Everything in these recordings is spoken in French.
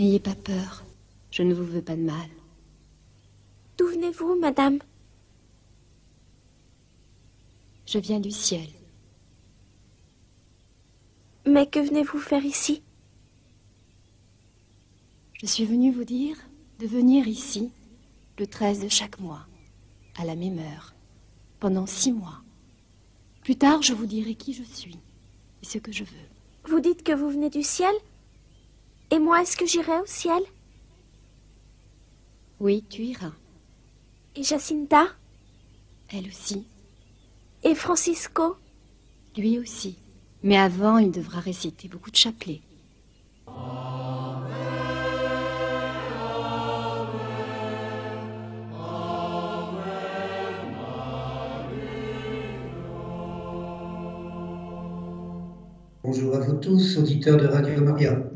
N'ayez pas peur. Je ne vous veux pas de mal. D'où venez-vous, madame? Je viens du ciel. Mais que venez-vous faire ici? Je suis venue vous dire de venir ici le 13 de chaque mois, à la même heure, pendant six mois. Plus tard, je vous dirai qui je suis et ce que je veux. Vous dites que vous venez du ciel? Et moi, est-ce que j'irai au ciel? Oui, tu iras. Et Jacinta? Elle aussi. Et Francisco? Lui aussi. Mais avant, il devra réciter beaucoup de chapelets. Bonjour à vous tous, auditeurs de Radio Maria.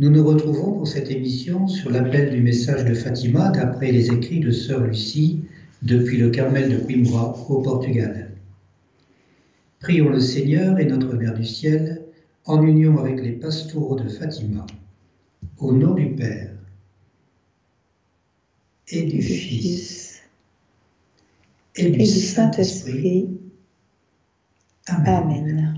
Nous nous retrouvons pour cette émission sur l'appel du message de Fatima d'après les écrits de Sœur Lucie depuis le Carmel de Coimbra au Portugal. Prions le Seigneur et notre Mère du ciel en union avec les pastoraux de Fatima. Au nom du Père et du Fils et du Saint-Esprit. Amen.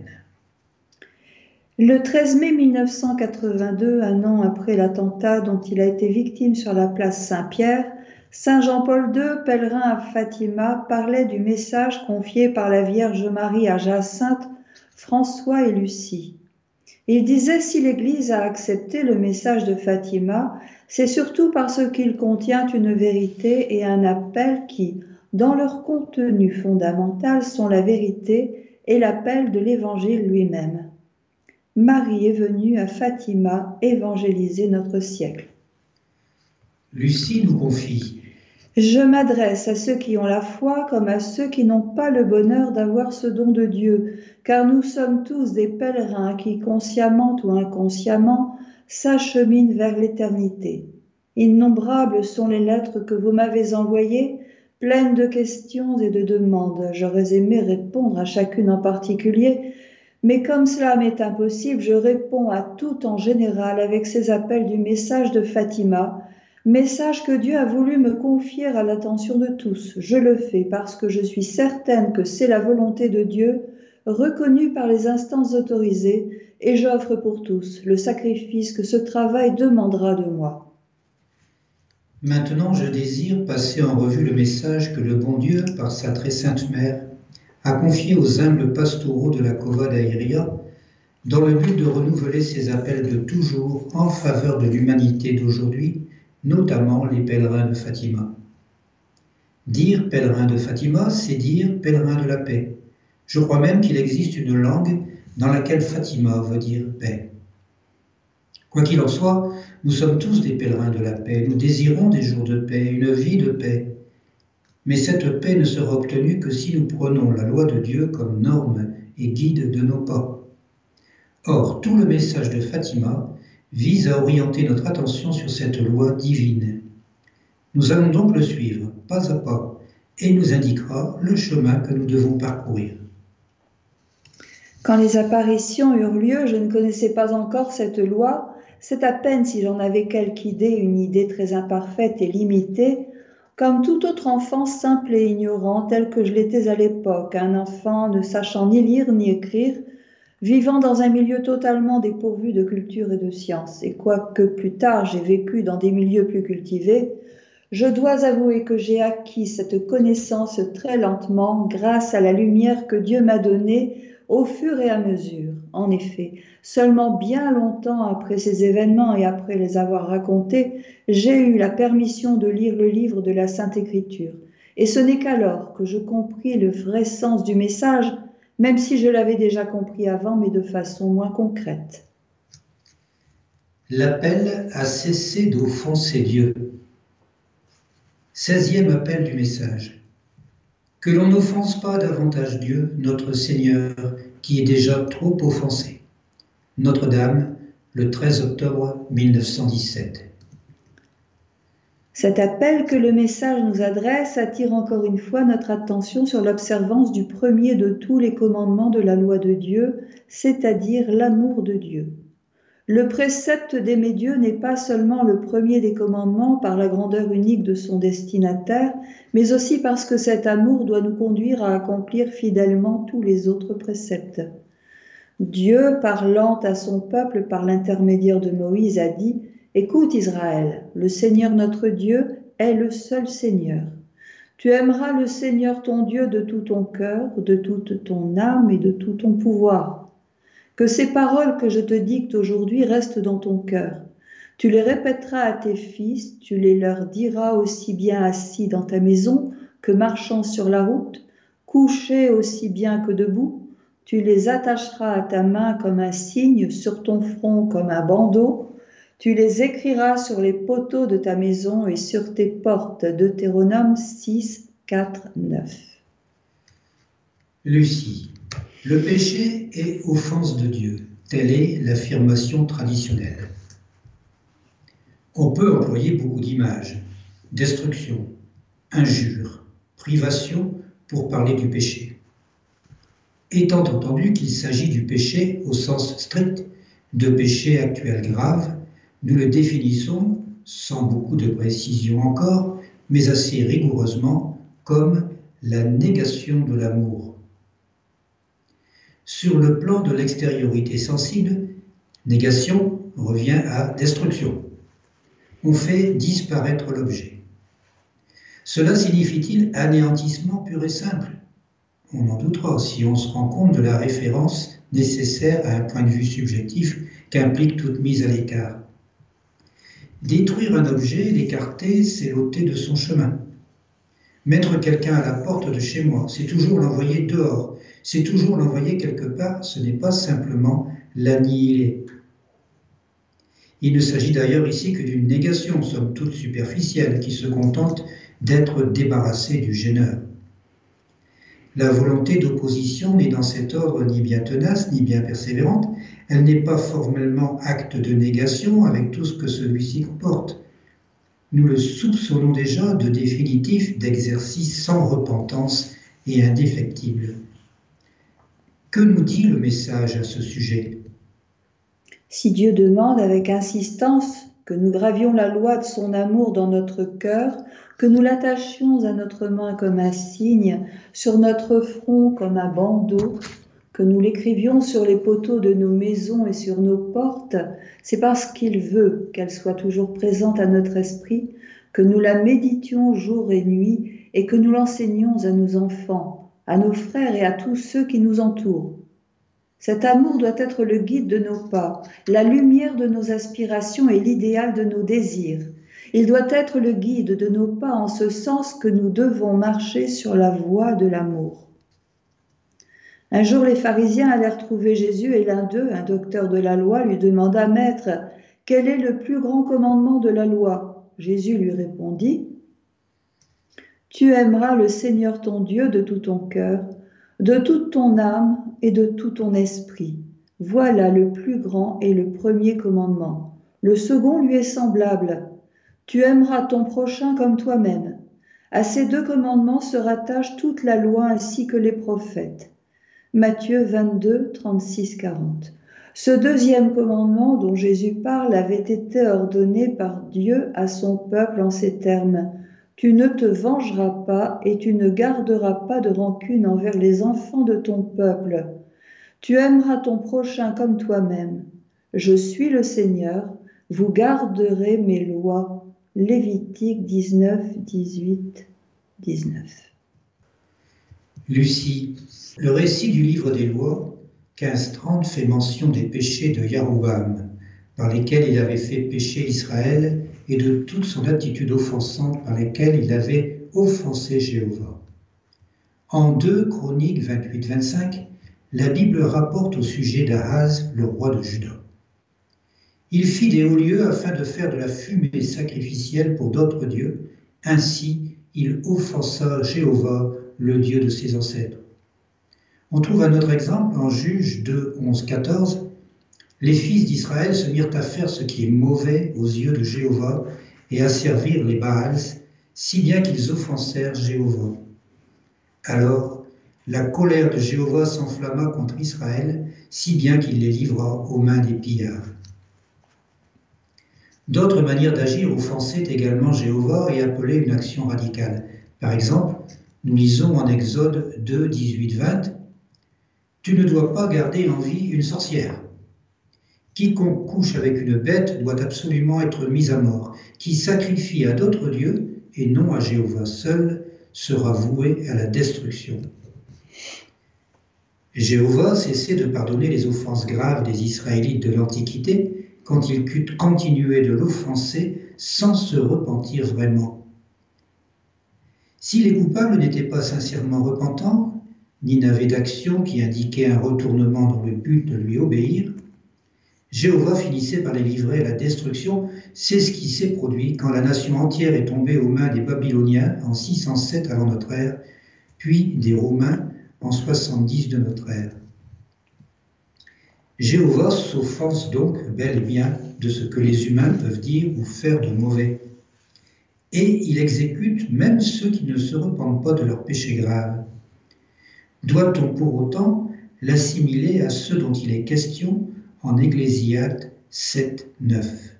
Le 13 mai 1982, un an après l'attentat dont il a été victime sur la place Saint-Pierre, Saint Jean-Paul II, pèlerin à Fatima, parlait du message confié par la Vierge Marie à Jacinthe, François et Lucie. Il disait si l'Église a accepté le message de Fatima, c'est surtout parce qu'il contient une vérité et un appel qui, dans leur contenu fondamental, sont la vérité et l'appel de l'Évangile lui-même. Marie est venue à Fatima évangéliser notre siècle. Lucie nous confie Je m'adresse à ceux qui ont la foi comme à ceux qui n'ont pas le bonheur d'avoir ce don de Dieu, car nous sommes tous des pèlerins qui, consciemment ou inconsciemment, s'acheminent vers l'éternité. Innombrables sont les lettres que vous m'avez envoyées, pleines de questions et de demandes. J'aurais aimé répondre à chacune en particulier, mais comme cela m'est impossible, je réponds à tout en général avec ces appels du message de Fatima, message que Dieu a voulu me confier à l'attention de tous. Je le fais parce que je suis certaine que c'est la volonté de Dieu, reconnue par les instances autorisées, et j'offre pour tous le sacrifice que ce travail demandera de moi. Maintenant, je désire passer en revue le message que le bon Dieu, par sa très sainte mère, a confié aux humbles pastoraux de la Cova d'Aïria dans le but de renouveler ses appels de toujours en faveur de l'humanité d'aujourd'hui, notamment les pèlerins de Fatima. Dire pèlerin de Fatima, c'est dire pèlerin de la paix. Je crois même qu'il existe une langue dans laquelle Fatima veut dire paix. Quoi qu'il en soit, nous sommes tous des pèlerins de la paix, nous désirons des jours de paix, une vie de paix. Mais cette paix ne sera obtenue que si nous prenons la loi de Dieu comme norme et guide de nos pas. Or, tout le message de Fatima vise à orienter notre attention sur cette loi divine. Nous allons donc le suivre pas à pas et nous indiquera le chemin que nous devons parcourir. Quand les apparitions eurent lieu, je ne connaissais pas encore cette loi. C'est à peine si j'en avais quelque idée, une idée très imparfaite et limitée, comme tout autre enfant simple et ignorant tel que je l'étais à l'époque, un enfant ne sachant ni lire ni écrire, vivant dans un milieu totalement dépourvu de culture et de science. Et quoique plus tard j'ai vécu dans des milieux plus cultivés, Je dois avouer que j'ai acquis cette connaissance très lentement grâce à la lumière que Dieu m'a donnée au fur et à mesure. En effet, seulement bien longtemps après ces événements et après les avoir racontés, j'ai eu la permission de lire le livre de la Sainte Écriture. Et ce n'est qu'alors que je compris le vrai sens du message, même si je l'avais déjà compris avant, mais de façon moins concrète. L'appel à cesser d'offenser Dieu. Seizième appel du message. Que l'on n'offense pas davantage Dieu, notre Seigneur, qui est déjà trop offensé. Notre-Dame, le 13 octobre 1917. Cet appel que le message nous adresse attire encore une fois notre attention sur l'observance du premier de tous les commandements de la loi de Dieu, c'est-à-dire l'amour de Dieu. Le précepte d'aimer Dieu n'est pas seulement le premier des commandements par la grandeur unique de son destinataire, mais aussi parce que cet amour doit nous conduire à accomplir fidèlement tous les autres préceptes. Dieu, parlant à son peuple par l'intermédiaire de Moïse, a dit Écoute Israël, le Seigneur notre Dieu est le seul Seigneur. Tu aimeras le Seigneur ton Dieu de tout ton cœur, de toute ton âme et de tout ton pouvoir. Que ces paroles que je te dicte aujourd'hui restent dans ton cœur. Tu les répéteras à tes fils, tu les leur diras aussi bien assis dans ta maison que marchant sur la route, couché aussi bien que debout. Tu les attacheras à ta main comme un signe, sur ton front comme un bandeau tu les écriras sur les poteaux de ta maison et sur tes portes. Deutéronome 6, 4, 9. Lucie. Le péché est offense de Dieu. Telle est l'affirmation traditionnelle. On peut employer beaucoup d'images. Destruction, injure, privation pour parler du péché. Étant entendu qu'il s'agit du péché au sens strict de péché actuel grave, nous le définissons, sans beaucoup de précision encore, mais assez rigoureusement, comme la négation de l'amour. Sur le plan de l'extériorité sensible, négation revient à destruction. On fait disparaître l'objet. Cela signifie-t-il anéantissement pur et simple? On en doutera si on se rend compte de la référence nécessaire à un point de vue subjectif qu'implique toute mise à l'écart. Détruire un objet, l'écarter, c'est l'ôter de son chemin. Mettre quelqu'un à la porte de chez moi, c'est toujours l'envoyer dehors, c'est toujours l'envoyer quelque part, ce n'est pas simplement l'annihiler. Il ne s'agit d'ailleurs ici que d'une négation, somme toute superficielle, qui se contente d'être débarrassée du gêneur. La volonté d'opposition n'est dans cet ordre ni bien tenace, ni bien persévérante, elle n'est pas formellement acte de négation avec tout ce que celui-ci comporte. Nous le soupçonnons déjà de définitif d'exercice sans repentance et indéfectible. Que nous dit le message à ce sujet? Si Dieu demande avec insistance que nous gravions la loi de son amour dans notre cœur, que nous l'attachions à notre main comme un signe, sur notre front comme un bandeau, que nous l'écrivions sur les poteaux de nos maisons et sur nos portes, c'est parce qu'il veut qu'elle soit toujours présente à notre esprit, que nous la méditions jour et nuit et que nous l'enseignions à nos enfants, à nos frères et à tous ceux qui nous entourent. Cet amour doit être le guide de nos pas, la lumière de nos aspirations et l'idéal de nos désirs. Il doit être le guide de nos pas en ce sens que nous devons marcher sur la voie de l'amour. Un jour, les pharisiens allèrent trouver Jésus et l'un d'eux, un docteur de la loi, lui demanda, Maître, quel est le plus grand commandement de la loi? Jésus lui répondit, Tu aimeras le Seigneur ton Dieu de tout ton cœur, de toute ton âme et de tout ton esprit. Voilà le plus grand et le premier commandement. Le second lui est semblable. Tu aimeras ton prochain comme toi-même. À ces deux commandements se rattache toute la loi ainsi que les prophètes. Matthieu 22, 36, 40. Ce deuxième commandement dont Jésus parle avait été ordonné par Dieu à son peuple en ces termes. Tu ne te vengeras pas et tu ne garderas pas de rancune envers les enfants de ton peuple. Tu aimeras ton prochain comme toi-même. Je suis le Seigneur, vous garderez mes lois. Lévitique 19, 18, 19. Lucie, le récit du livre des lois, 15-30, fait mention des péchés de Yaroboam, par lesquels il avait fait pécher Israël, et de toute son attitude offensante par lesquelles il avait offensé Jéhovah. En 2 Chroniques 28-25, la Bible rapporte au sujet d'Ahaz, le roi de Juda. Il fit des hauts lieux afin de faire de la fumée sacrificielle pour d'autres dieux. Ainsi, il offensa Jéhovah, le Dieu de ses ancêtres. On trouve un autre exemple en Juge 2, 11, 14. Les fils d'Israël se mirent à faire ce qui est mauvais aux yeux de Jéhovah et à servir les Baals, si bien qu'ils offensèrent Jéhovah. Alors, la colère de Jéhovah s'enflamma contre Israël, si bien qu'il les livra aux mains des pillards. D'autres manières d'agir offensaient également Jéhovah et appelaient une action radicale. Par exemple, nous lisons en Exode 2, 18, 20, Tu ne dois pas garder en vie une sorcière. Quiconque couche avec une bête doit absolument être mis à mort. Qui sacrifie à d'autres dieux et non à Jéhovah seul sera voué à la destruction. Jéhovah cessait de pardonner les offenses graves des Israélites de l'Antiquité quand ils continuaient de l'offenser sans se repentir vraiment. Si les coupables n'étaient pas sincèrement repentants, ni n'avaient d'action qui indiquait un retournement dans le but de lui obéir, Jéhovah finissait par les livrer à la destruction. C'est ce qui s'est produit quand la nation entière est tombée aux mains des Babyloniens en 607 avant notre ère, puis des Romains en 70 de notre ère. Jéhovah s'offense donc bel et bien de ce que les humains peuvent dire ou faire de mauvais. Et il exécute même ceux qui ne se repentent pas de leurs péchés graves. Doit-on pour autant l'assimiler à ceux dont il est question en Ecclésiade 7, 9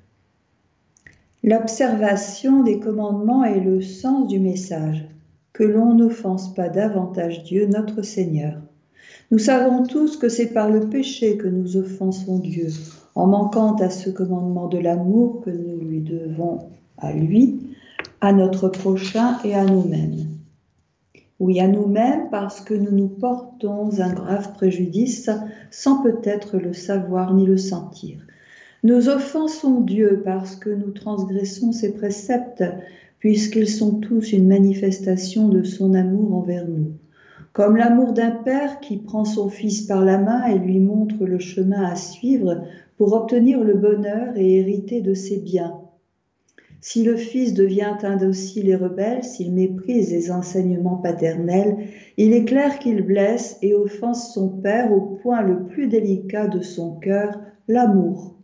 L'observation des commandements est le sens du message, que l'on n'offense pas davantage Dieu notre Seigneur nous savons tous que c'est par le péché que nous offensons Dieu, en manquant à ce commandement de l'amour que nous lui devons à lui, à notre prochain et à nous-mêmes. Oui, à nous-mêmes parce que nous nous portons un grave préjudice sans peut-être le savoir ni le sentir. Nous offensons Dieu parce que nous transgressons ses préceptes, puisqu'ils sont tous une manifestation de son amour envers nous comme l'amour d'un père qui prend son fils par la main et lui montre le chemin à suivre pour obtenir le bonheur et hériter de ses biens. Si le fils devient indocile et rebelle, s'il méprise les enseignements paternels, il est clair qu'il blesse et offense son père au point le plus délicat de son cœur, l'amour.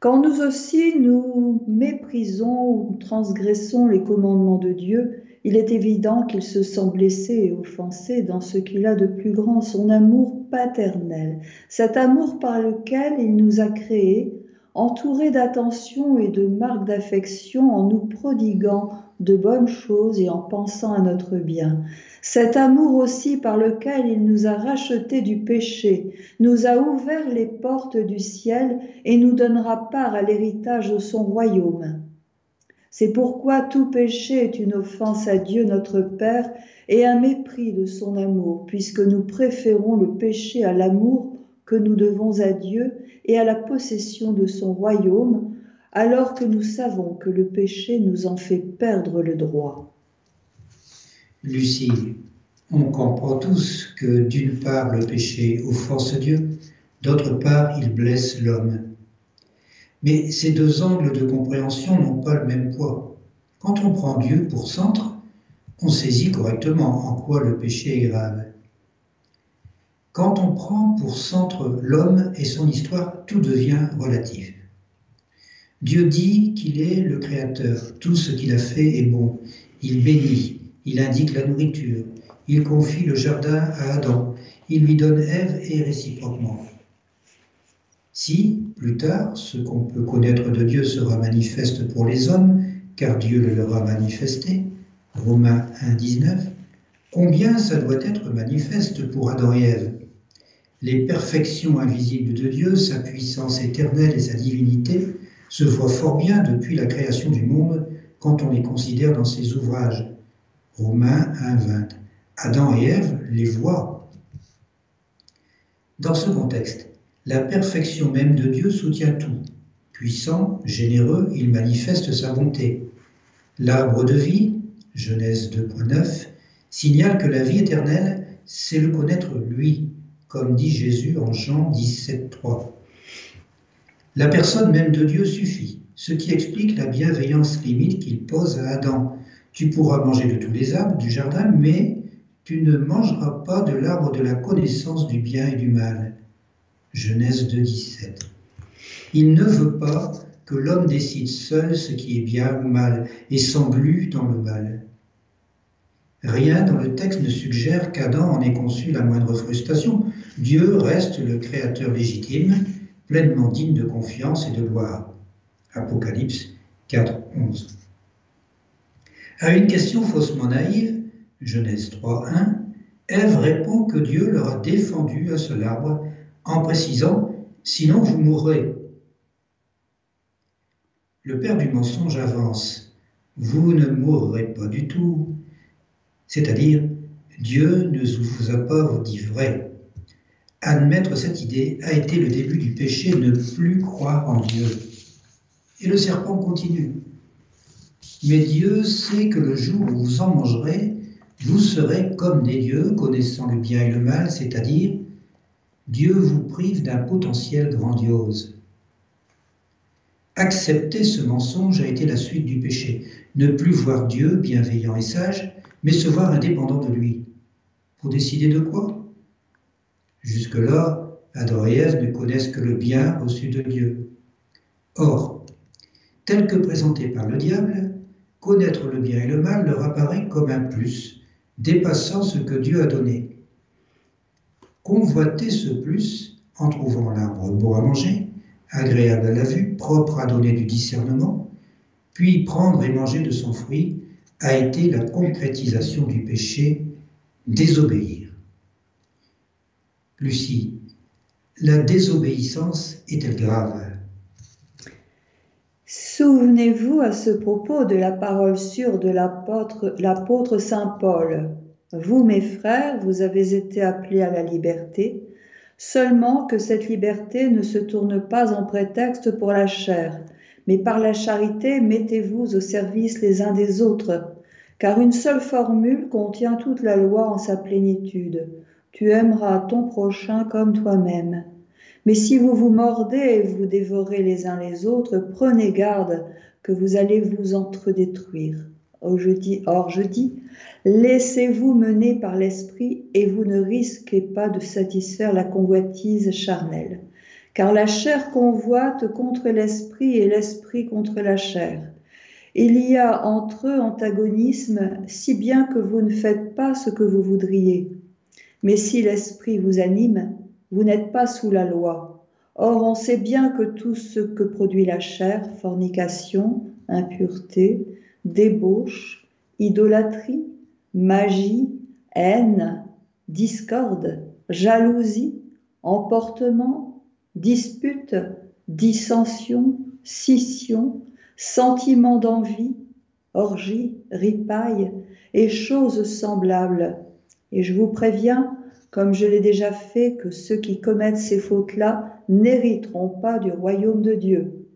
Quand nous aussi nous méprisons ou transgressons les commandements de Dieu, il est évident qu'il se sent blessé et offensé dans ce qu'il a de plus grand, son amour paternel, cet amour par lequel il nous a créés, entouré d'attention et de marques d'affection en nous prodiguant de bonnes choses et en pensant à notre bien. Cet amour aussi par lequel il nous a rachetés du péché, nous a ouvert les portes du ciel et nous donnera part à l'héritage de son royaume. C'est pourquoi tout péché est une offense à Dieu notre Père et un mépris de son amour, puisque nous préférons le péché à l'amour que nous devons à Dieu et à la possession de son royaume, alors que nous savons que le péché nous en fait perdre le droit. Lucie, on comprend tous que d'une part le péché offense Dieu, d'autre part il blesse l'homme. Mais ces deux angles de compréhension n'ont pas le même poids. Quand on prend Dieu pour centre, on saisit correctement en quoi le péché est grave. Quand on prend pour centre l'homme et son histoire, tout devient relatif. Dieu dit qu'il est le Créateur, tout ce qu'il a fait est bon. Il bénit, il indique la nourriture, il confie le jardin à Adam, il lui donne Ève et réciproquement. Si, plus tard, ce qu'on peut connaître de Dieu sera manifeste pour les hommes, car Dieu le leur a manifesté, Romains 1, 19, combien ça doit être manifeste pour Adam et Ève? Les perfections invisibles de Dieu, sa puissance éternelle et sa divinité, se voient fort bien depuis la création du monde quand on les considère dans ses ouvrages. Romains 1, 20. Adam et Ève les voient. Dans ce contexte, la perfection même de Dieu soutient tout. Puissant, généreux, il manifeste sa bonté. L'arbre de vie, Genèse 2.9, signale que la vie éternelle, c'est le connaître lui, comme dit Jésus en Jean 17.3. La personne même de Dieu suffit, ce qui explique la bienveillance limite qu'il pose à Adam. Tu pourras manger de tous les arbres du jardin, mais tu ne mangeras pas de l'arbre de la connaissance du bien et du mal. Genèse 2, 17. Il ne veut pas que l'homme décide seul ce qui est bien ou mal et s'englue dans le mal. Rien dans le texte ne suggère qu'Adam en ait conçu la moindre frustration. Dieu reste le créateur légitime, pleinement digne de confiance et de gloire. Apocalypse 4, 11. À une question faussement naïve, Genèse 3, 1, Ève répond que Dieu leur a défendu à ce arbre en précisant Sinon vous mourrez. Le père du mensonge avance Vous ne mourrez pas du tout. C'est-à-dire, Dieu ne vous a pas dit vrai. Admettre cette idée a été le début du péché, ne plus croire en Dieu. Et le serpent continue. Mais Dieu sait que le jour où vous en mangerez, vous serez comme des dieux, connaissant le bien et le mal, c'est-à-dire Dieu vous prive d'un potentiel grandiose. Accepter ce mensonge a été la suite du péché. Ne plus voir Dieu bienveillant et sage, mais se voir indépendant de lui. Pour décider de quoi? Jusque-là, Ève ne connaissent que le bien reçu de Dieu. Or, tel que présenté par le diable, connaître le bien et le mal leur apparaît comme un plus, dépassant ce que Dieu a donné convoiter ce plus en trouvant l'arbre beau à manger, agréable à la vue, propre à donner du discernement, puis prendre et manger de son fruit, a été la concrétisation du péché, désobéir. Lucie, la désobéissance est-elle grave? Souvenez-vous à ce propos de la parole sûre de l'apôtre Saint Paul. Vous, mes frères, vous avez été appelés à la liberté, seulement que cette liberté ne se tourne pas en prétexte pour la chair, mais par la charité mettez-vous au service les uns des autres, car une seule formule contient toute la loi en sa plénitude. Tu aimeras ton prochain comme toi-même. Mais si vous vous mordez et vous dévorez les uns les autres, prenez garde que vous allez vous entre-détruire. Or je dis, or je dis Laissez-vous mener par l'esprit et vous ne risquez pas de satisfaire la convoitise charnelle. Car la chair convoite contre l'esprit et l'esprit contre la chair. Il y a entre eux antagonisme, si bien que vous ne faites pas ce que vous voudriez. Mais si l'esprit vous anime, vous n'êtes pas sous la loi. Or, on sait bien que tout ce que produit la chair, fornication, impureté, débauche, idolâtrie, magie, haine, discorde, jalousie, emportement, dispute, dissension, scission, sentiment d'envie, orgie, ripaille et choses semblables. Et je vous préviens, comme je l'ai déjà fait, que ceux qui commettent ces fautes-là n'hériteront pas du royaume de Dieu.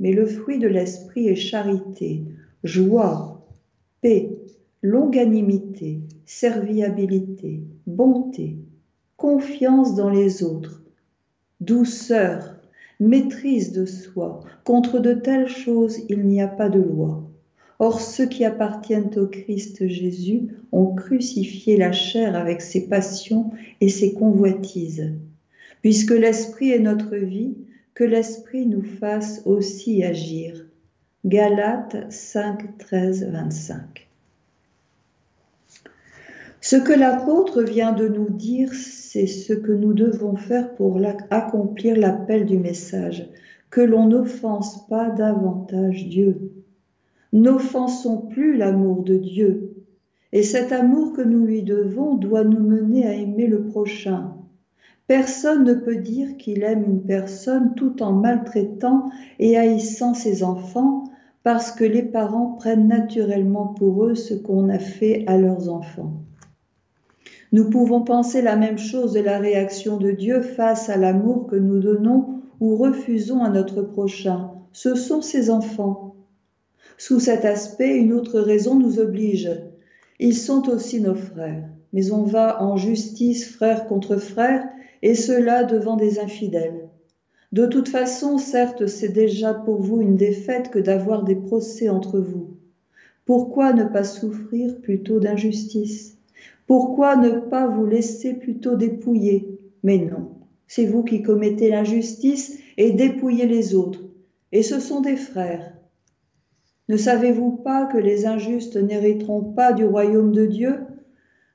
Mais le fruit de l'esprit est charité, joie, paix, longanimité, serviabilité, bonté, confiance dans les autres, douceur, maîtrise de soi. Contre de telles choses, il n'y a pas de loi. Or, ceux qui appartiennent au Christ Jésus ont crucifié la chair avec ses passions et ses convoitises. Puisque l'Esprit est notre vie, que l'Esprit nous fasse aussi agir. Galates 5, 13, 25. Ce que l'apôtre vient de nous dire, c'est ce que nous devons faire pour accomplir l'appel du message, que l'on n'offense pas davantage Dieu. N'offensons plus l'amour de Dieu, et cet amour que nous lui devons doit nous mener à aimer le prochain. Personne ne peut dire qu'il aime une personne tout en maltraitant et haïssant ses enfants parce que les parents prennent naturellement pour eux ce qu'on a fait à leurs enfants. Nous pouvons penser la même chose de la réaction de Dieu face à l'amour que nous donnons ou refusons à notre prochain. Ce sont ses enfants. Sous cet aspect, une autre raison nous oblige. Ils sont aussi nos frères, mais on va en justice frère contre frère, et cela devant des infidèles. De toute façon, certes, c'est déjà pour vous une défaite que d'avoir des procès entre vous. Pourquoi ne pas souffrir plutôt d'injustice? Pourquoi ne pas vous laisser plutôt dépouiller? Mais non, c'est vous qui commettez l'injustice et dépouillez les autres. Et ce sont des frères. Ne savez-vous pas que les injustes n'hériteront pas du royaume de Dieu?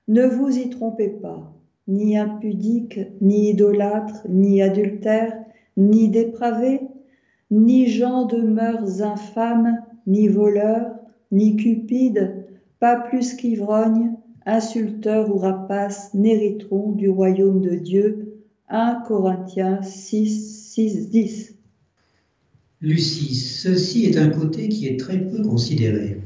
Ne vous y trompez pas. Ni impudiques, ni idolâtres, ni adultères, ni dépravés, ni gens de mœurs infâmes, ni voleurs, ni cupides, pas plus qu'ivrognes, insulteurs ou rapaces n'hériteront du royaume de Dieu. 1 Corinthiens 6, 6, 10. Lucie, ceci est un côté qui est très peu considéré.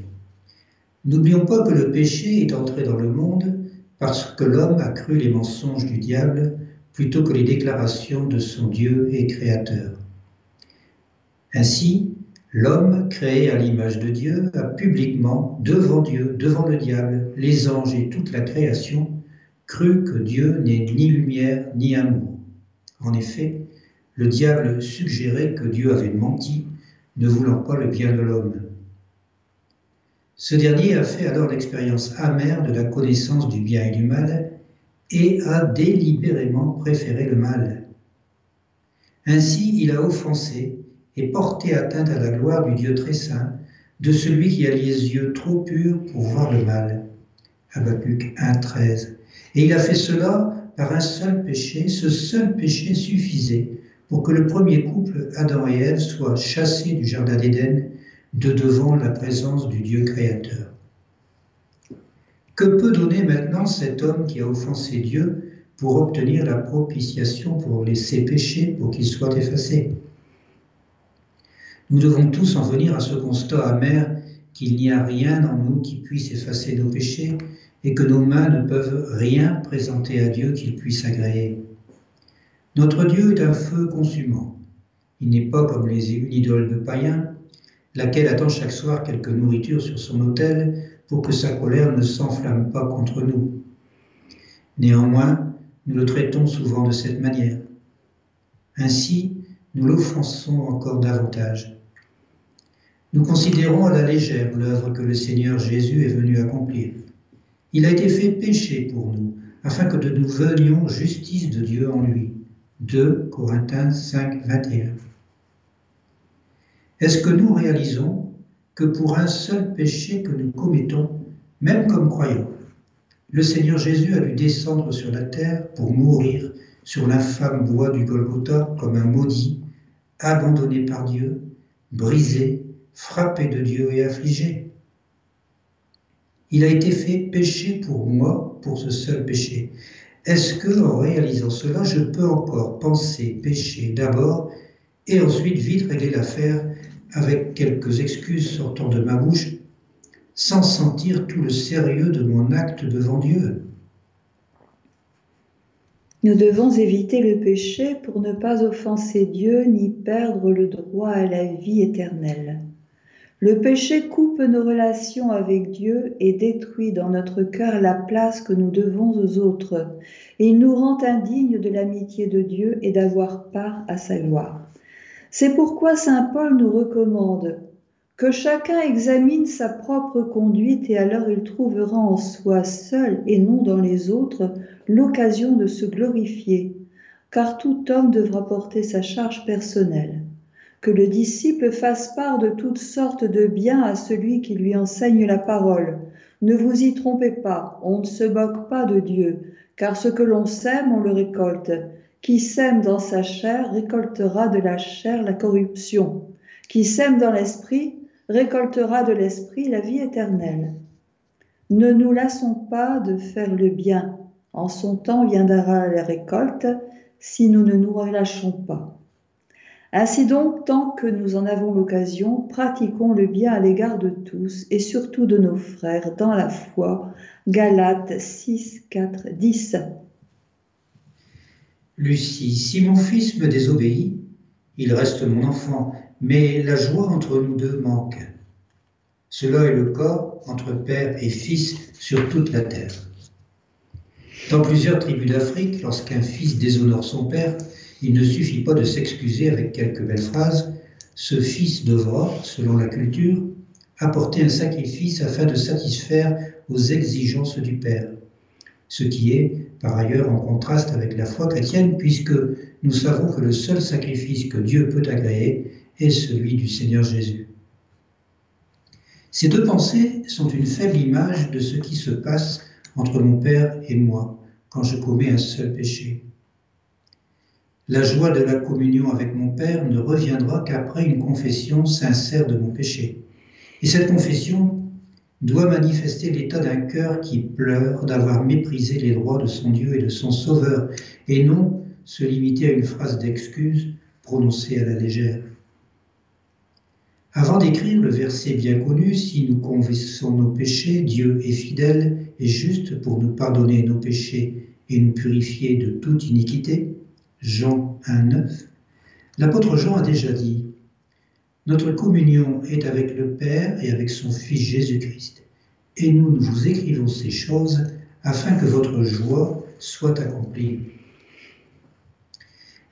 N'oublions pas que le péché est entré dans le monde parce que l'homme a cru les mensonges du diable plutôt que les déclarations de son Dieu et Créateur. Ainsi, l'homme, créé à l'image de Dieu, a publiquement, devant Dieu, devant le diable, les anges et toute la création, cru que Dieu n'est ni lumière ni amour. En effet, le diable suggérait que Dieu avait menti, ne voulant pas le bien de l'homme. Ce dernier a fait alors l'expérience amère de la connaissance du bien et du mal et a délibérément préféré le mal. Ainsi, il a offensé et porté atteinte à la gloire du Dieu très saint, de celui qui a les yeux trop purs pour voir le mal. Habakkuk 1.13. Et il a fait cela par un seul péché, ce seul péché suffisait pour que le premier couple, Adam et Ève, soit chassés du Jardin d'Éden de devant la présence du Dieu créateur. Que peut donner maintenant cet homme qui a offensé Dieu pour obtenir la propitiation pour les, ses pour qu'ils soient effacés Nous devons tous en venir à ce constat amer qu'il n'y a rien en nous qui puisse effacer nos péchés et que nos mains ne peuvent rien présenter à Dieu qu'il puisse agréer. Notre Dieu est un feu consumant. Il n'est pas comme les idoles de païens, laquelle attend chaque soir quelque nourriture sur son autel pour que sa colère ne s'enflamme pas contre nous. Néanmoins, nous le traitons souvent de cette manière. Ainsi, nous l'offensons encore davantage. Nous considérons à la légère l'œuvre que le Seigneur Jésus est venu accomplir. Il a été fait péché pour nous, afin que nous venions justice de Dieu en lui. 2 Corinthiens 5, 21. Est-ce que nous réalisons que pour un seul péché que nous commettons, même comme croyants, le Seigneur Jésus a dû descendre sur la terre pour mourir sur l'infâme bois du Golgotha comme un maudit, abandonné par Dieu, brisé, frappé de Dieu et affligé? Il a été fait péché pour moi, pour ce seul péché. Est-ce que, en réalisant cela, je peux encore penser péché d'abord et ensuite vite régler l'affaire avec quelques excuses sortant de ma bouche, sans sentir tout le sérieux de mon acte devant Dieu? Nous devons éviter le péché pour ne pas offenser Dieu ni perdre le droit à la vie éternelle. Le péché coupe nos relations avec Dieu et détruit dans notre cœur la place que nous devons aux autres, et il nous rend indignes de l'amitié de Dieu et d'avoir part à sa gloire. C'est pourquoi Saint Paul nous recommande que chacun examine sa propre conduite et alors il trouvera en soi seul et non dans les autres l'occasion de se glorifier, car tout homme devra porter sa charge personnelle. Que le disciple fasse part de toutes sortes de biens à celui qui lui enseigne la parole. Ne vous y trompez pas, on ne se moque pas de Dieu, car ce que l'on sème, on le récolte. Qui sème dans sa chair récoltera de la chair la corruption. Qui sème dans l'esprit récoltera de l'esprit la vie éternelle. Ne nous lassons pas de faire le bien. En son temps viendra la récolte, si nous ne nous relâchons pas. Ainsi donc, tant que nous en avons l'occasion, pratiquons le bien à l'égard de tous et surtout de nos frères dans la foi. Galates 6, 4, 10. Lucie, si mon fils me désobéit, il reste mon enfant, mais la joie entre nous deux manque. Cela est le cas entre père et fils sur toute la terre. Dans plusieurs tribus d'Afrique, lorsqu'un fils déshonore son père, il ne suffit pas de s'excuser avec quelques belles phrases. Ce fils devra, selon la culture, apporter un sacrifice afin de satisfaire aux exigences du père. Ce qui est, par ailleurs, en contraste avec la foi chrétienne, puisque nous savons que le seul sacrifice que Dieu peut agréer est celui du Seigneur Jésus. Ces deux pensées sont une faible image de ce qui se passe entre mon Père et moi quand je commets un seul péché. La joie de la communion avec mon Père ne reviendra qu'après une confession sincère de mon péché. Et cette confession doit manifester l'état d'un cœur qui pleure d'avoir méprisé les droits de son Dieu et de son Sauveur, et non se limiter à une phrase d'excuse prononcée à la légère. Avant d'écrire le verset bien connu, si nous confessons nos péchés, Dieu est fidèle et juste pour nous pardonner nos péchés et nous purifier de toute iniquité, Jean 1.9, l'apôtre Jean a déjà dit, Notre communion est avec le Père et avec son Fils Jésus-Christ, et nous, nous vous écrivons ces choses afin que votre joie soit accomplie.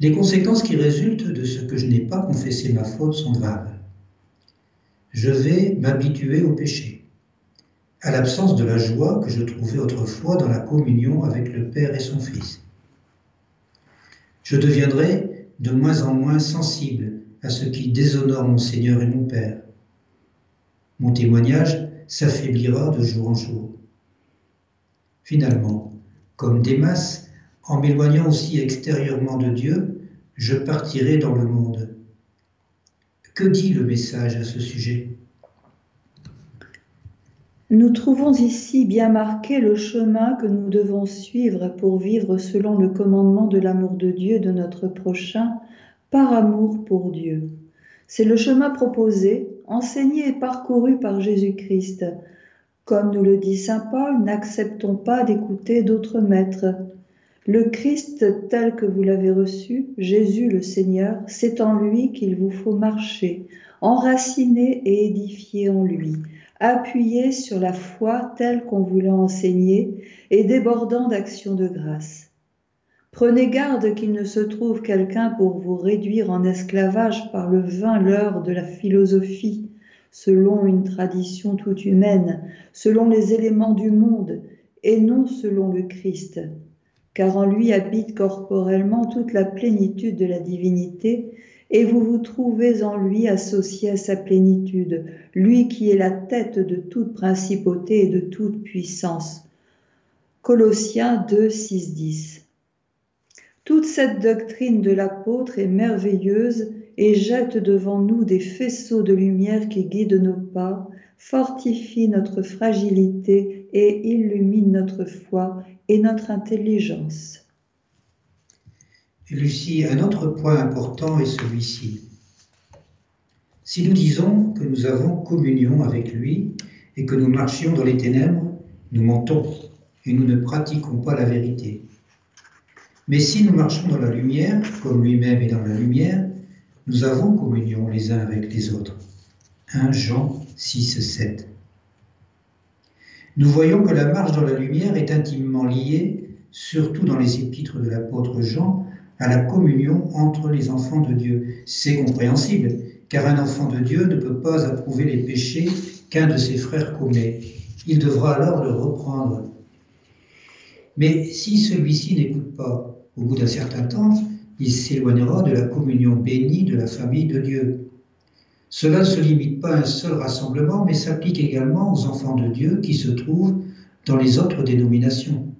Les conséquences qui résultent de ce que je n'ai pas confessé ma faute sont graves. Je vais m'habituer au péché à l'absence de la joie que je trouvais autrefois dans la communion avec le Père et son Fils. Je deviendrai de moins en moins sensible à ce qui déshonore mon Seigneur et mon Père. Mon témoignage s'affaiblira de jour en jour. Finalement, comme Démas, en m'éloignant aussi extérieurement de Dieu, je partirai dans le monde. Que dit le message à ce sujet? Nous trouvons ici bien marqué le chemin que nous devons suivre pour vivre selon le commandement de l'amour de Dieu de notre prochain, par amour pour Dieu. C'est le chemin proposé, enseigné et parcouru par Jésus-Christ. Comme nous le dit Saint Paul, n'acceptons pas d'écouter d'autres maîtres. Le Christ tel que vous l'avez reçu, Jésus le Seigneur, c'est en lui qu'il vous faut marcher, enraciné et édifié en lui appuyé sur la foi telle qu'on vous l'a enseignée et débordant d'actions de grâce. Prenez garde qu'il ne se trouve quelqu'un pour vous réduire en esclavage par le vain leurre de la philosophie, selon une tradition toute humaine, selon les éléments du monde, et non selon le Christ, car en lui habite corporellement toute la plénitude de la divinité, et vous vous trouvez en lui associé à sa plénitude, lui qui est la tête de toute principauté et de toute puissance. Colossiens 2, 6, 10. Toute cette doctrine de l'apôtre est merveilleuse et jette devant nous des faisceaux de lumière qui guident nos pas, fortifie notre fragilité et illumine notre foi et notre intelligence. Lucie, un autre point important est celui-ci. Si nous disons que nous avons communion avec lui et que nous marchions dans les ténèbres, nous mentons et nous ne pratiquons pas la vérité. Mais si nous marchons dans la lumière, comme lui-même est dans la lumière, nous avons communion les uns avec les autres. 1 Jean 6, 7. Nous voyons que la marche dans la lumière est intimement liée, surtout dans les épîtres de l'apôtre Jean, à la communion entre les enfants de Dieu. C'est compréhensible, car un enfant de Dieu ne peut pas approuver les péchés qu'un de ses frères commet. Il devra alors le reprendre. Mais si celui-ci n'écoute pas, au bout d'un certain temps, il s'éloignera de la communion bénie de la famille de Dieu. Cela ne se limite pas à un seul rassemblement, mais s'applique également aux enfants de Dieu qui se trouvent dans les autres dénominations.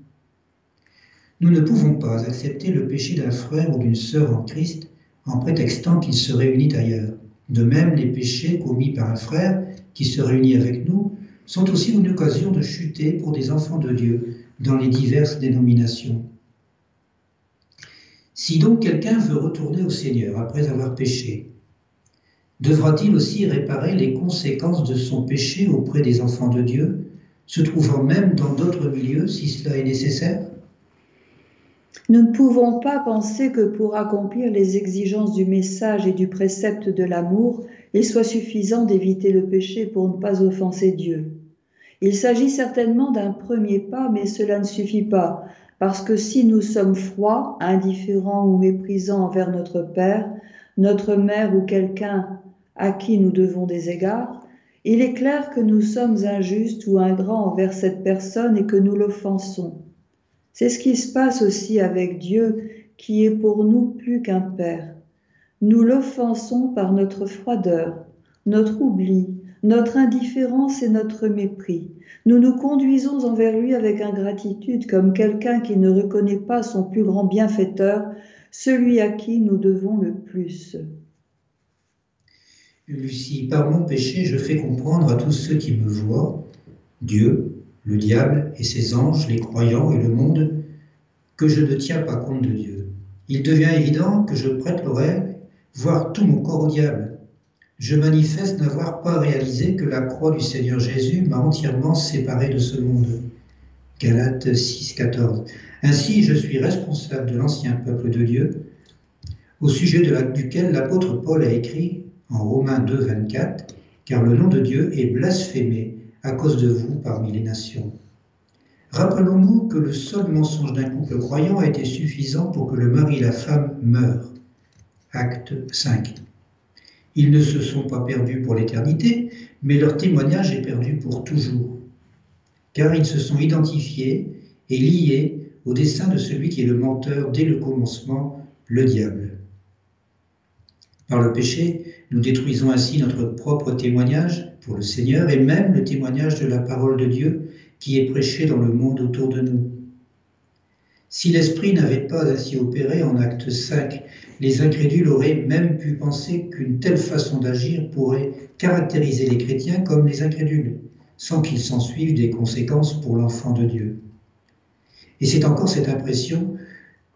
Nous ne pouvons pas accepter le péché d'un frère ou d'une sœur en Christ en prétextant qu'il se réunit ailleurs. De même, les péchés commis par un frère qui se réunit avec nous sont aussi une occasion de chuter pour des enfants de Dieu dans les diverses dénominations. Si donc quelqu'un veut retourner au Seigneur après avoir péché, devra-t-il aussi réparer les conséquences de son péché auprès des enfants de Dieu, se trouvant même dans d'autres milieux si cela est nécessaire? Nous ne pouvons pas penser que pour accomplir les exigences du message et du précepte de l'amour, il soit suffisant d'éviter le péché pour ne pas offenser Dieu. Il s'agit certainement d'un premier pas, mais cela ne suffit pas, parce que si nous sommes froids, indifférents ou méprisants envers notre Père, notre mère ou quelqu'un à qui nous devons des égards, il est clair que nous sommes injustes ou ingrats envers cette personne et que nous l'offensons. C'est ce qui se passe aussi avec Dieu, qui est pour nous plus qu'un Père. Nous l'offensons par notre froideur, notre oubli, notre indifférence et notre mépris. Nous nous conduisons envers lui avec ingratitude, comme quelqu'un qui ne reconnaît pas son plus grand bienfaiteur, celui à qui nous devons le plus. Lucie, par mon péché, je fais comprendre à tous ceux qui me voient, Dieu, le diable et ses anges, les croyants et le monde, que je ne tiens pas compte de Dieu. Il devient évident que je prête l'oreille, voire tout mon corps au diable je manifeste n'avoir pas réalisé que la croix du Seigneur Jésus m'a entièrement séparé de ce monde. Galates 6, 14. Ainsi, je suis responsable de l'ancien peuple de Dieu, au sujet duquel l'apôtre Paul a écrit en Romains 2, 24, car le nom de Dieu est blasphémé à cause de vous parmi les nations. Rappelons-nous que le seul mensonge d'un couple croyant a été suffisant pour que le mari et la femme meurent. Acte 5. Ils ne se sont pas perdus pour l'éternité, mais leur témoignage est perdu pour toujours, car ils se sont identifiés et liés au dessein de celui qui est le menteur dès le commencement, le diable. Par le péché, nous détruisons ainsi notre propre témoignage pour le Seigneur et même le témoignage de la parole de Dieu qui est prêché dans le monde autour de nous. Si l'Esprit n'avait pas ainsi opéré en acte 5, les incrédules auraient même pu penser qu'une telle façon d'agir pourrait caractériser les chrétiens comme les incrédules, sans qu'il s'en suive des conséquences pour l'enfant de Dieu. Et c'est encore cette impression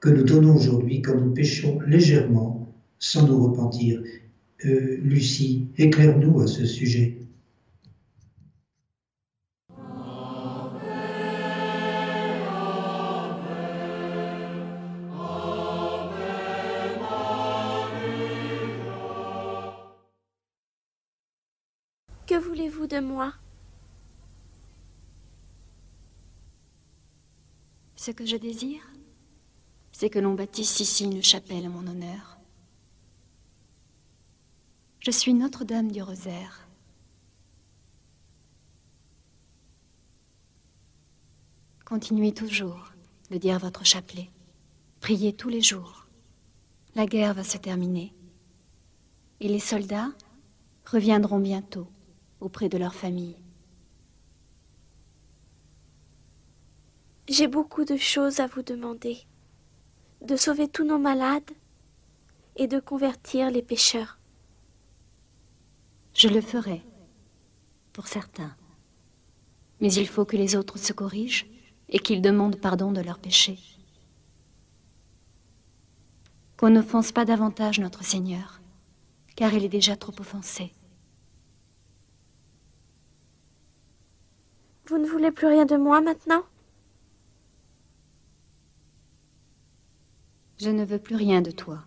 que nous donnons aujourd'hui quand nous péchons légèrement, sans nous repentir. Euh, Lucie, éclaire-nous à ce sujet. De moi Ce que je désire, c'est que l'on bâtisse ici une chapelle en mon honneur. Je suis Notre-Dame du Rosaire. Continuez toujours de dire votre chapelet. Priez tous les jours. La guerre va se terminer. Et les soldats reviendront bientôt auprès de leur famille. J'ai beaucoup de choses à vous demander. De sauver tous nos malades et de convertir les pécheurs. Je le ferai, pour certains. Mais il faut que les autres se corrigent et qu'ils demandent pardon de leurs péchés. Qu'on n'offense pas davantage notre Seigneur, car il est déjà trop offensé. Vous ne voulez plus rien de moi maintenant? Je ne veux plus rien de toi.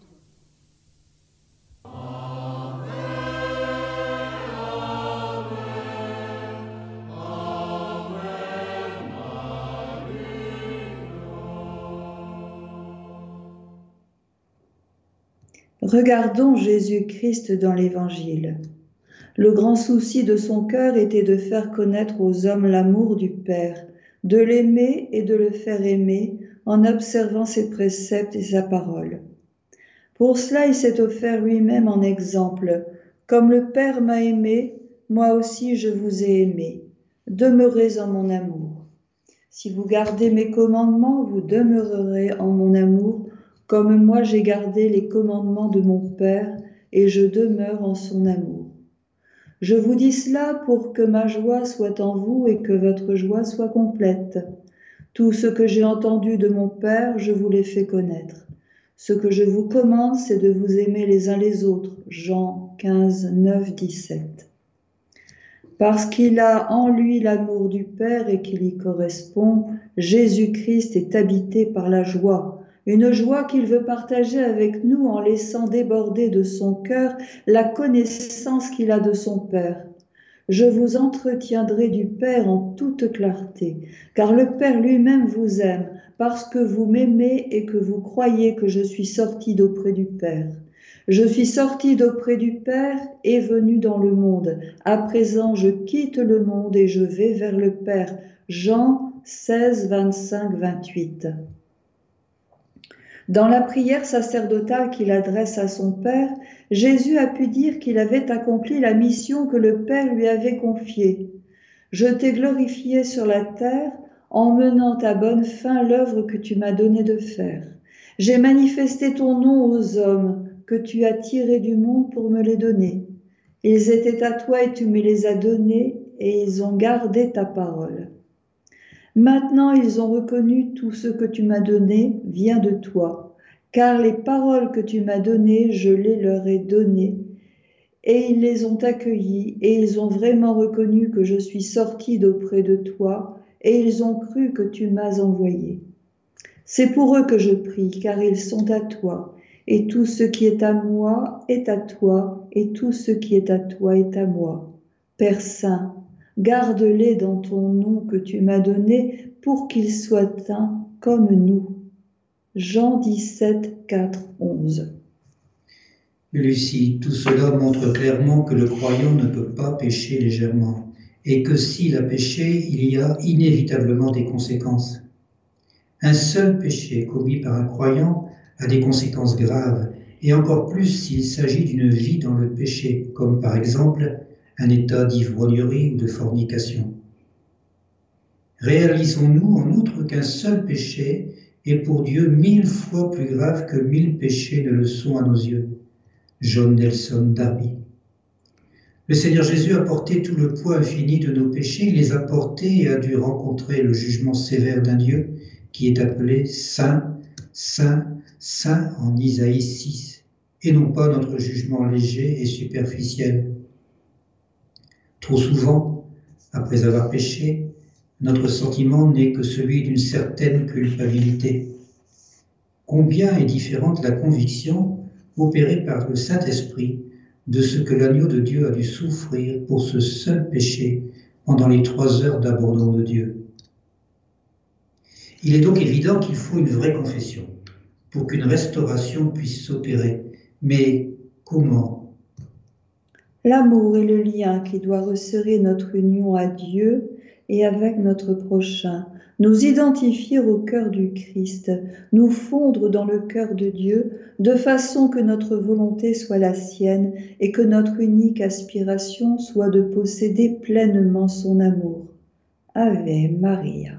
Regardons Jésus-Christ dans l'Évangile. Le grand souci de son cœur était de faire connaître aux hommes l'amour du Père, de l'aimer et de le faire aimer en observant ses préceptes et sa parole. Pour cela, il s'est offert lui-même en exemple. Comme le Père m'a aimé, moi aussi je vous ai aimé. Demeurez en mon amour. Si vous gardez mes commandements, vous demeurerez en mon amour, comme moi j'ai gardé les commandements de mon Père, et je demeure en son amour. Je vous dis cela pour que ma joie soit en vous et que votre joie soit complète. Tout ce que j'ai entendu de mon Père, je vous l'ai fait connaître. Ce que je vous commande, c'est de vous aimer les uns les autres. Jean 15, 9, 17. Parce qu'il a en lui l'amour du Père et qu'il y correspond, Jésus-Christ est habité par la joie, une joie qu'il veut partager avec nous en laissant déborder de son cœur la connaissance qu'il a de son Père. Je vous entretiendrai du Père en toute clarté, car le Père lui-même vous aime, parce que vous m'aimez et que vous croyez que je suis sorti d'auprès du Père. Je suis sorti d'auprès du Père et venu dans le monde. À présent, je quitte le monde et je vais vers le Père. Jean 16, 25, 28. Dans la prière sacerdotale qu'il adresse à son Père, Jésus a pu dire qu'il avait accompli la mission que le Père lui avait confiée. Je t'ai glorifié sur la terre en menant à bonne fin l'œuvre que tu m'as donné de faire. J'ai manifesté ton nom aux hommes que tu as tirés du monde pour me les donner. Ils étaient à toi et tu me les as donnés et ils ont gardé ta parole. Maintenant ils ont reconnu tout ce que tu m'as donné vient de toi, car les paroles que tu m'as données, je les leur ai données, et ils les ont accueillies, et ils ont vraiment reconnu que je suis sorti d'auprès de toi, et ils ont cru que tu m'as envoyé. C'est pour eux que je prie, car ils sont à toi, et tout ce qui est à moi est à toi, et tout ce qui est à toi est à moi. Père Saint, garde-les dans ton nom que tu m'as donné pour qu'ils soient un comme nous. Jean 17, 4, 11. Lucie, tout cela montre clairement que le croyant ne peut pas pécher légèrement, et que s'il a péché, il y a inévitablement des conséquences. Un seul péché commis par un croyant a des conséquences graves, et encore plus s'il s'agit d'une vie dans le péché, comme par exemple un état d'ivrognerie ou de fornication. Réalisons-nous en outre qu'un seul péché est pour Dieu mille fois plus grave que mille péchés ne le sont à nos yeux. John Nelson Darby. Le Seigneur Jésus a porté tout le poids infini de nos péchés, il les a portés et a dû rencontrer le jugement sévère d'un Dieu qui est appelé Saint, Saint, saint en Isaïe 6, et non pas notre jugement léger et superficiel. Trop souvent, après avoir péché, notre sentiment n'est que celui d'une certaine culpabilité. Combien est différente la conviction opérée par le Saint-Esprit de ce que l'agneau de Dieu a dû souffrir pour ce seul péché pendant les trois heures d'abandon de Dieu. Il est donc évident qu'il faut une vraie confession pour qu'une restauration puisse s'opérer. Mais comment L'amour est le lien qui doit resserrer notre union à Dieu et avec notre prochain, nous identifier au cœur du Christ, nous fondre dans le cœur de Dieu, de façon que notre volonté soit la sienne et que notre unique aspiration soit de posséder pleinement son amour. Ave Maria.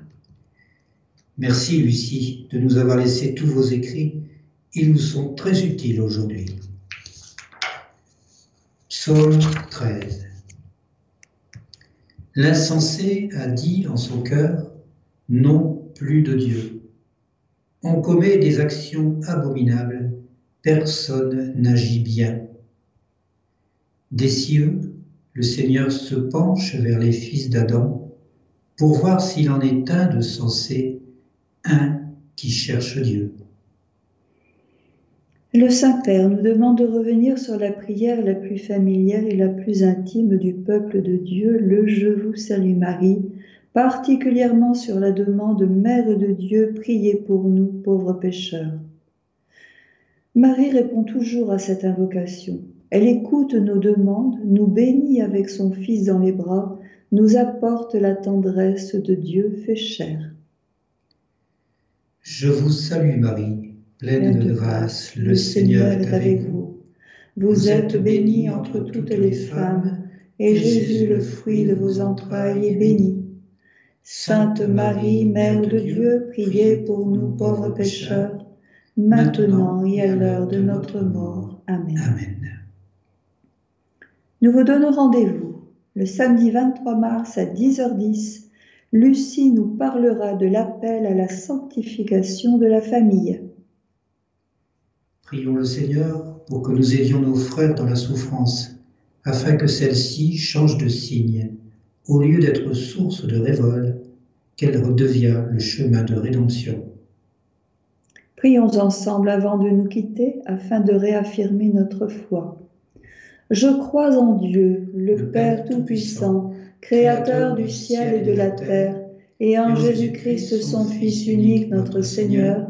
Merci Lucie de nous avoir laissé tous vos écrits. Ils nous sont très utiles aujourd'hui. Psaume 13. L'insensé a dit en son cœur, non plus de Dieu. On commet des actions abominables, personne n'agit bien. Des cieux, le Seigneur se penche vers les fils d'Adam pour voir s'il en est un de sensé un qui cherche Dieu. Le Saint-Père nous demande de revenir sur la prière la plus familière et la plus intime du peuple de Dieu, le Je vous salue Marie, particulièrement sur la demande Mère de Dieu, priez pour nous pauvres pécheurs. Marie répond toujours à cette invocation. Elle écoute nos demandes, nous bénit avec son Fils dans les bras, nous apporte la tendresse de Dieu fait chair. Je vous salue Marie, pleine de grâce, le Seigneur est avec vous. Vous êtes bénie entre toutes les femmes, et Jésus, le fruit de vos entrailles, est béni. Sainte Marie, Mère de Dieu, priez pour nous pauvres pécheurs, maintenant et à l'heure de notre mort. Amen. Amen. Nous vous donnons rendez-vous le samedi 23 mars à 10h10 Lucie nous parlera de l'appel à la sanctification de la famille. Prions le Seigneur pour que nous aidions nos frères dans la souffrance, afin que celle-ci change de signe. Au lieu d'être source de révolte, qu'elle redevient le chemin de rédemption. Prions ensemble avant de nous quitter afin de réaffirmer notre foi. Je crois en Dieu, le, Père Tout-Puissant, Créateur du ciel et de la terre, et en Jésus-Christ, son Fils unique, notre Seigneur,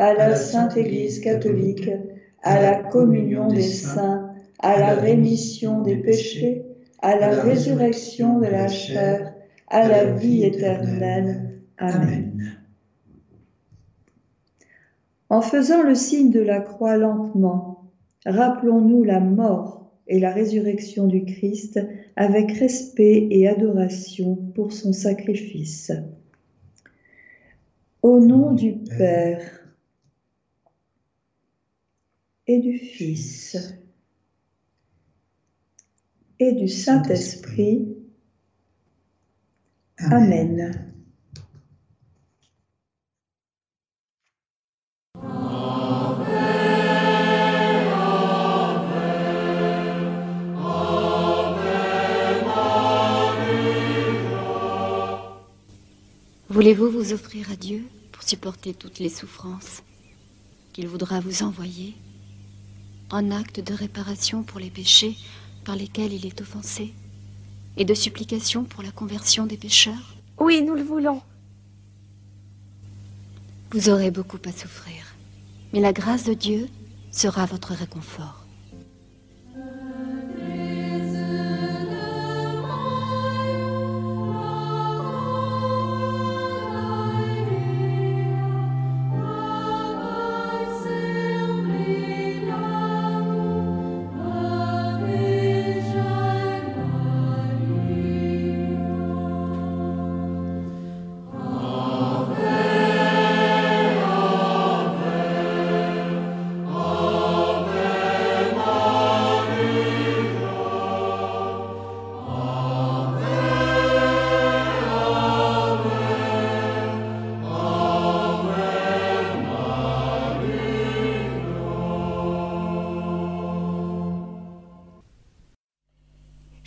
à la Sainte Église catholique, à la communion des saints, à la rémission des péchés, à la résurrection de la chair, à la vie éternelle. Amen. En faisant le signe de la croix lentement, rappelons-nous la mort et la résurrection du Christ avec respect et adoration pour son sacrifice. Au nom du Père et du Fils et du Saint-Esprit. Amen. Voulez-vous vous offrir à Dieu pour supporter toutes les souffrances qu'il voudra vous envoyer? En acte de réparation pour les péchés par lesquels il est offensé et de supplication pour la conversion des pécheurs? Oui, nous le voulons. Vous aurez beaucoup à souffrir, mais la grâce de Dieu sera votre réconfort.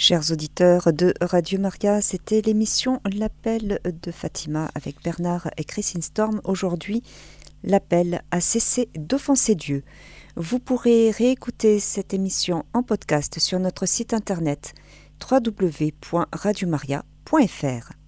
Chers auditeurs de Radio Maria, c'était l'émission L'appel de Fatima avec Bernard et Christine Storm. Aujourd'hui, l'appel à cesser d'offenser Dieu. Vous pourrez réécouter cette émission en podcast sur notre site internet www.radiomaria.fr.